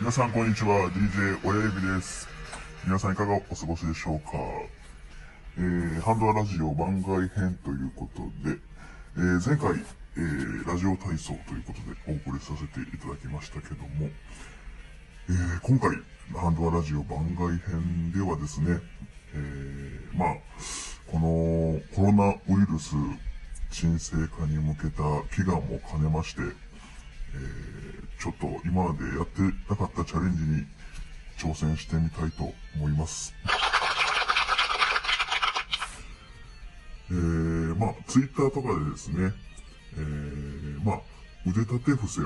皆さんこんにちは DJ 親指です。皆さんいかがお過ごしでしょうか？えー、ハンドアラジオ番外編ということで、えー、前回、えー、ラジオ体操ということでお送りさせていただきましたけども、えー、今回、ハンドアラジオ番外編ではですね、えー、まあ、このコロナウイルス沈静化に向けた祈願も兼ねまして、えー、ちょっと今までやってなかったチャレンジに挑戦してみたいと思います。えー、まあ、ツイッターとかでですね、えー、まあ、腕立て伏せを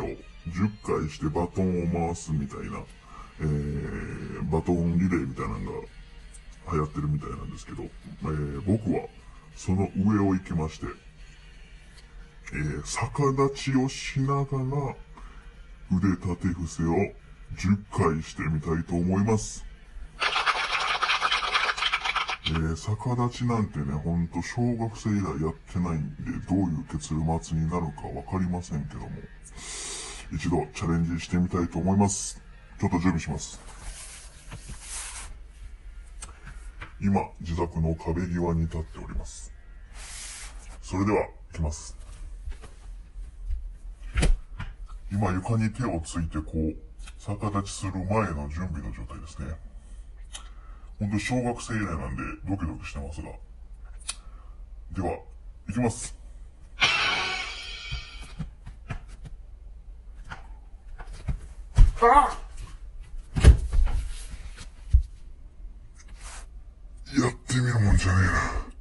10回してバトンを回すみたいな、えー、バトンリレーみたいなのが流行ってるみたいなんですけど、えー、僕はその上を行きまして、えー、逆立ちをしながら腕立て伏せを10回してみたいと思います。えー、逆立ちなんてね、ほんと小学生以来やってないんで、どういう結末になるかわかりませんけども、一度チャレンジしてみたいと思います。ちょっと準備します。今、自宅の壁際に立っております。それでは、いきます。今床に手をついてこう、逆立ちする前の準備の状態ですね。ほんと小学生以来なんでドキドキしてますが。では、いきます。あやってみるもんじゃねえな。